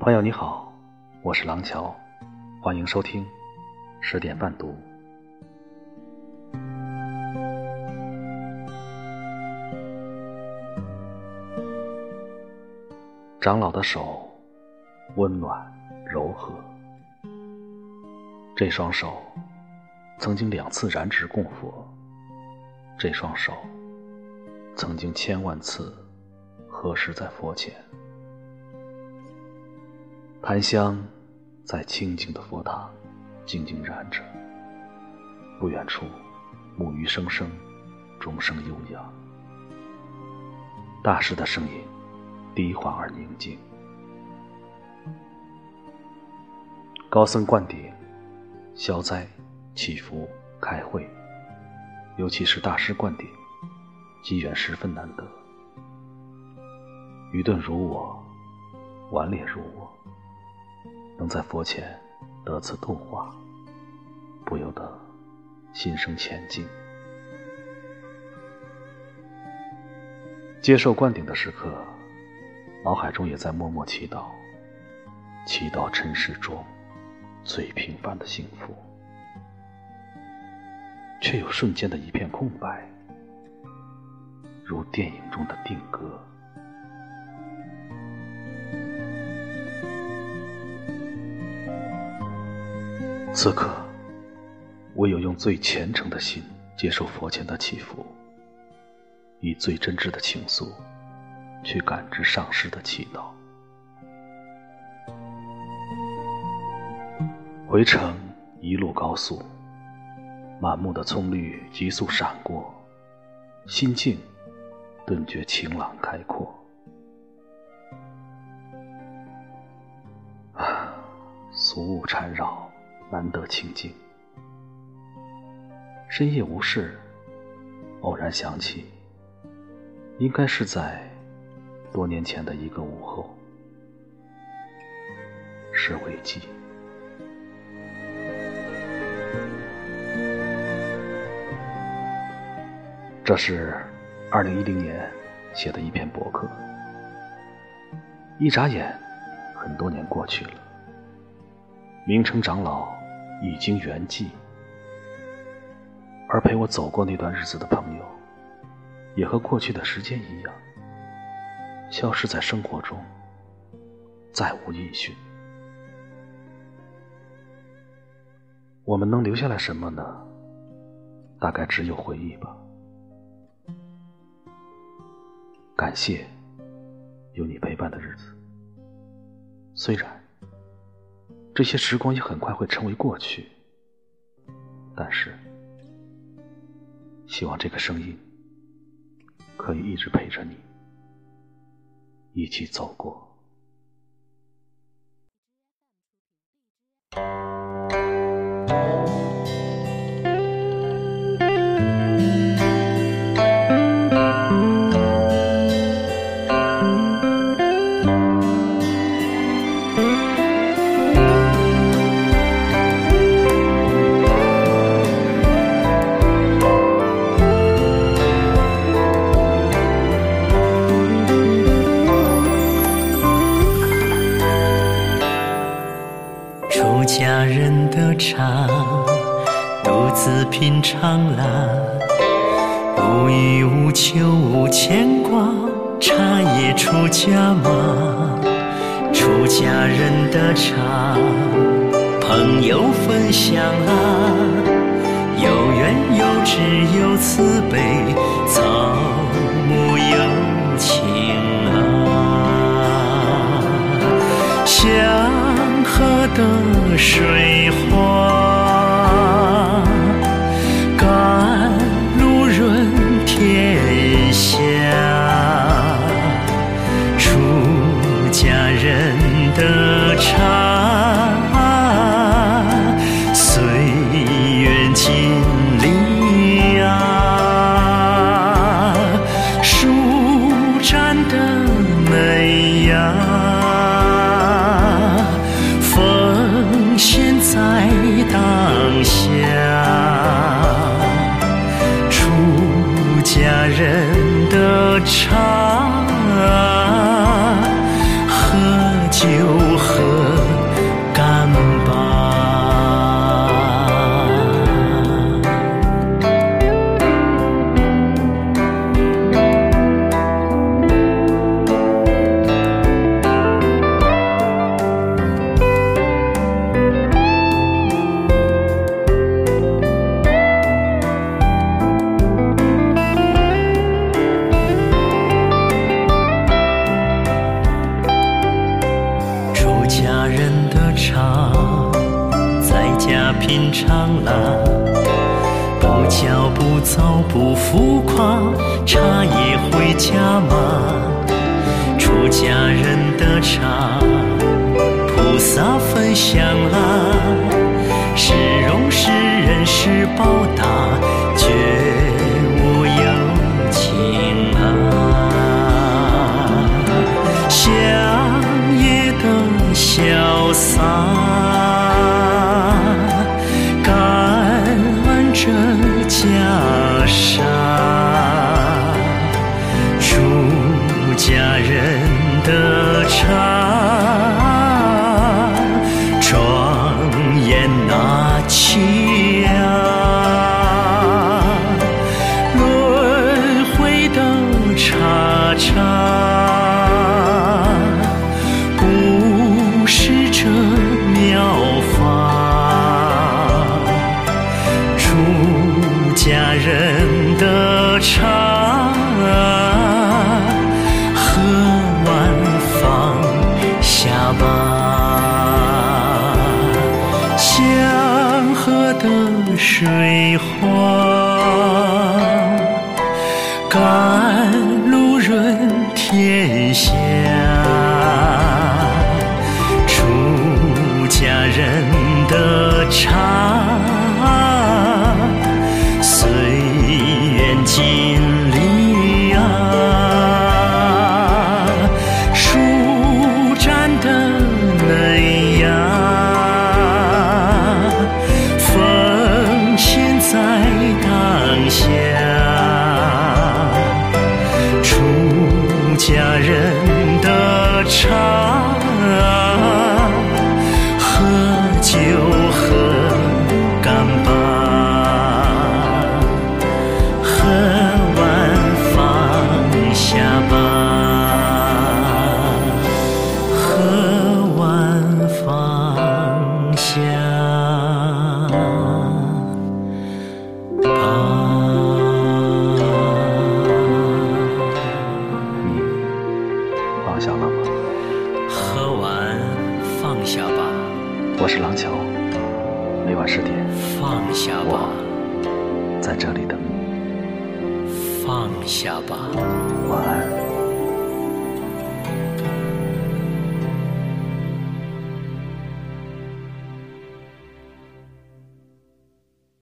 朋友你好，我是廊桥，欢迎收听十点半读。长老的手温暖柔和，这双手曾经两次燃指供佛，这双手曾经千万次合十在佛前。檀香在清净的佛塔静静燃着，不远处木鱼声声，钟声悠扬。大师的声音低缓而宁静。高僧灌顶、消灾、祈福、开会，尤其是大师灌顶，机缘十分难得。愚钝如我，顽劣如我。能在佛前得此度化，不由得心生前进。接受灌顶的时刻，脑海中也在默默祈祷，祈祷尘世中最平凡的幸福，却有瞬间的一片空白，如电影中的定格。此刻，唯有用最虔诚的心接受佛前的祈福，以最真挚的情愫去感知上师的祈祷。回程一路高速，满目的葱绿急速闪过，心境顿觉晴朗开阔。啊，俗物缠绕。难得清静，深夜无事，偶然想起，应该是在多年前的一个午后，是危机。这是二零一零年写的一篇博客，一眨眼，很多年过去了，明成长老。已经圆寂，而陪我走过那段日子的朋友，也和过去的时间一样，消失在生活中，再无音讯。我们能留下来什么呢？大概只有回忆吧。感谢有你陪伴的日子，虽然。这些时光也很快会成为过去，但是，希望这个声音可以一直陪着你，一起走过。品尝了。无欲无求无牵挂，茶叶出家嘛。出家人的茶，朋友分享啦。有缘有智有慈悲，人的茶，喝酒。品尝了。不骄不躁不浮夸，茶也回家嘛。出家人的茶，菩萨分享了。是荣是人是报答。水花放下吧。在这里等你。放下吧。晚安。